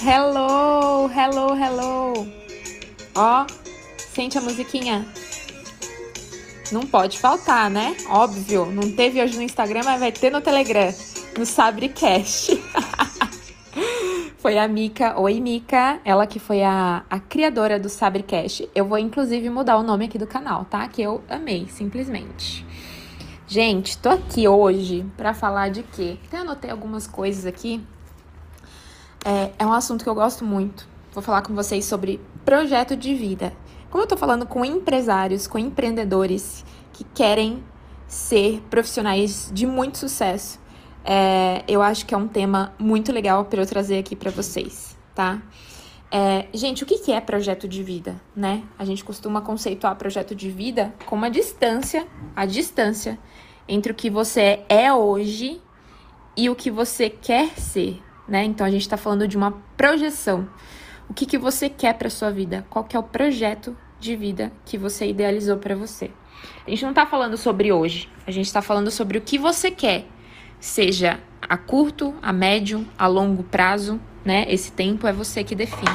Hello, hello, hello. Ó, sente a musiquinha. Não pode faltar, né? Óbvio, não teve hoje no Instagram, mas vai ter no Telegram, no Sabrecast. foi a Mica, oi Mica, ela que foi a, a criadora do Sabrecast. Eu vou inclusive mudar o nome aqui do canal, tá? Que eu amei, simplesmente. Gente, tô aqui hoje para falar de quê? Até anotei algumas coisas aqui. É, é um assunto que eu gosto muito. Vou falar com vocês sobre projeto de vida. Como eu tô falando com empresários, com empreendedores que querem ser profissionais de muito sucesso, é, eu acho que é um tema muito legal para eu trazer aqui para vocês, tá? É, gente, o que é projeto de vida, né? A gente costuma conceituar projeto de vida como a distância, a distância entre o que você é hoje e o que você quer ser, né? Então a gente está falando de uma projeção. O que, que você quer para sua vida? Qual que é o projeto de vida que você idealizou para você? A gente não está falando sobre hoje. A gente está falando sobre o que você quer, seja a curto, a médio, a longo prazo, né? Esse tempo é você que define.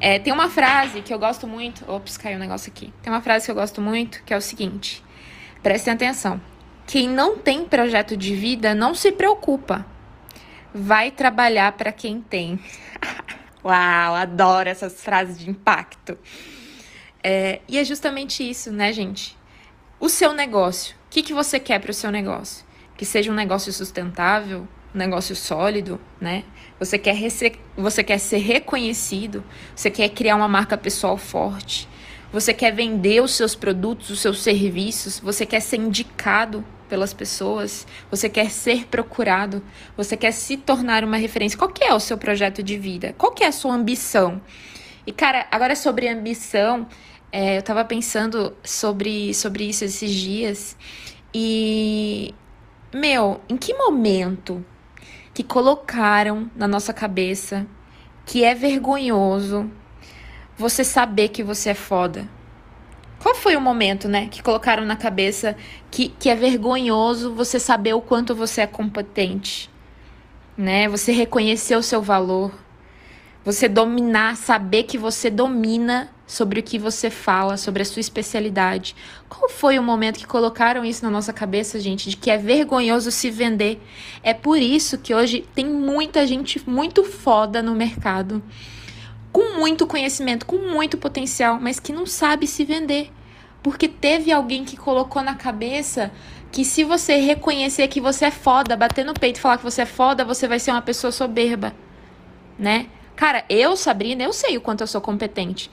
É, tem uma frase que eu gosto muito. Ops, caiu um negócio aqui. Tem uma frase que eu gosto muito que é o seguinte: prestem atenção. Quem não tem projeto de vida não se preocupa. Vai trabalhar para quem tem. Uau, adoro essas frases de impacto. É, e é justamente isso, né, gente? O seu negócio. O que, que você quer para o seu negócio? Que seja um negócio sustentável, um negócio sólido, né? Você quer, você quer ser reconhecido, você quer criar uma marca pessoal forte, você quer vender os seus produtos, os seus serviços, você quer ser indicado pelas pessoas, você quer ser procurado, você quer se tornar uma referência. Qual que é o seu projeto de vida? Qual que é a sua ambição? E cara, agora sobre ambição, é, eu tava pensando sobre, sobre isso esses dias e meu, em que momento que colocaram na nossa cabeça que é vergonhoso você saber que você é foda? Qual foi o momento, né, que colocaram na cabeça que, que é vergonhoso você saber o quanto você é competente, né? Você reconhecer o seu valor, você dominar, saber que você domina sobre o que você fala, sobre a sua especialidade. Qual foi o momento que colocaram isso na nossa cabeça, gente, de que é vergonhoso se vender? É por isso que hoje tem muita gente muito foda no mercado com muito conhecimento, com muito potencial, mas que não sabe se vender. Porque teve alguém que colocou na cabeça que se você reconhecer que você é foda, bater no peito e falar que você é foda, você vai ser uma pessoa soberba, né? Cara, eu, Sabrina, eu sei o quanto eu sou competente.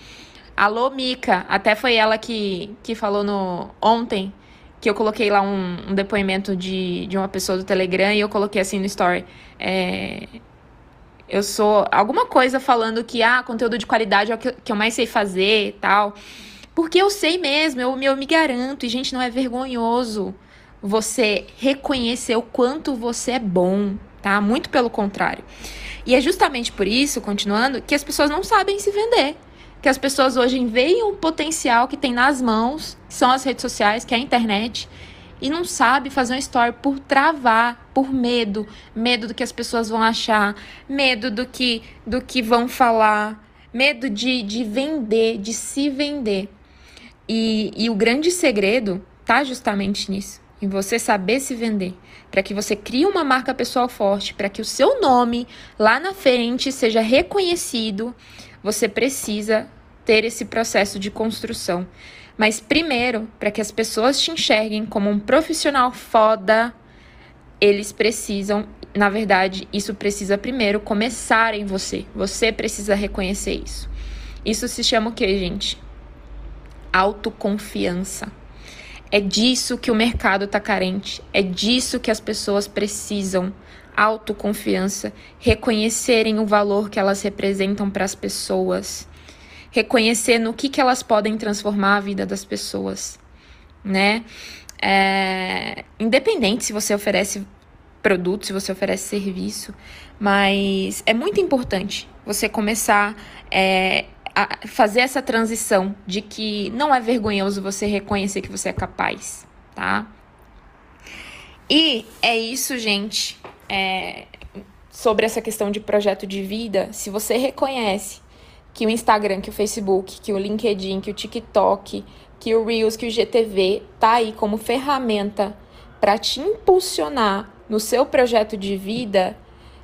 Alô, Mica, até foi ela que, que falou no ontem que eu coloquei lá um, um depoimento de, de uma pessoa do Telegram e eu coloquei assim no story. É, eu sou alguma coisa falando que ah, conteúdo de qualidade é o que, que eu mais sei fazer e tal. Porque eu sei mesmo, eu, eu me garanto, e gente, não é vergonhoso você reconhecer o quanto você é bom, tá? Muito pelo contrário. E é justamente por isso, continuando, que as pessoas não sabem se vender. Que as pessoas hoje veem o potencial que tem nas mãos, que são as redes sociais, que é a internet, e não sabe fazer um story por travar, por medo, medo do que as pessoas vão achar, medo do que do que vão falar, medo de, de vender, de se vender. E, e o grande segredo tá justamente nisso, em você saber se vender, para que você crie uma marca pessoal forte, para que o seu nome lá na frente seja reconhecido, você precisa ter esse processo de construção. Mas primeiro, para que as pessoas te enxerguem como um profissional foda, eles precisam, na verdade, isso precisa primeiro começar em você. Você precisa reconhecer isso. Isso se chama o que, gente? Autoconfiança. É disso que o mercado está carente. É disso que as pessoas precisam. Autoconfiança, reconhecerem o valor que elas representam para as pessoas reconhecer no que, que elas podem transformar a vida das pessoas, né? É, independente se você oferece produto, se você oferece serviço, mas é muito importante você começar é, a fazer essa transição de que não é vergonhoso você reconhecer que você é capaz, tá? E é isso, gente. É, sobre essa questão de projeto de vida, se você reconhece que o Instagram, que o Facebook, que o LinkedIn, que o TikTok, que o Reels, que o GTV tá aí como ferramenta para te impulsionar no seu projeto de vida,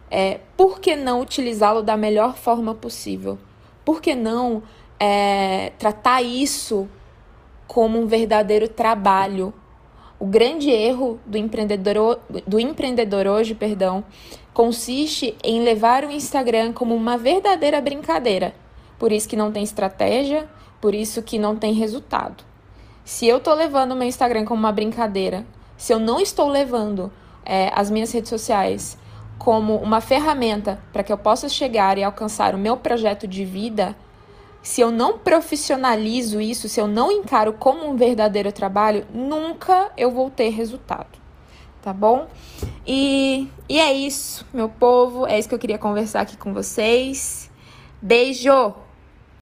é, por que não utilizá-lo da melhor forma possível? Por que não é, tratar isso como um verdadeiro trabalho? O grande erro do empreendedor, do empreendedor hoje, perdão, consiste em levar o Instagram como uma verdadeira brincadeira. Por isso que não tem estratégia, por isso que não tem resultado. Se eu estou levando o meu Instagram como uma brincadeira, se eu não estou levando é, as minhas redes sociais como uma ferramenta para que eu possa chegar e alcançar o meu projeto de vida, se eu não profissionalizo isso, se eu não encaro como um verdadeiro trabalho, nunca eu vou ter resultado. Tá bom? E, e é isso, meu povo. É isso que eu queria conversar aqui com vocês. Beijo!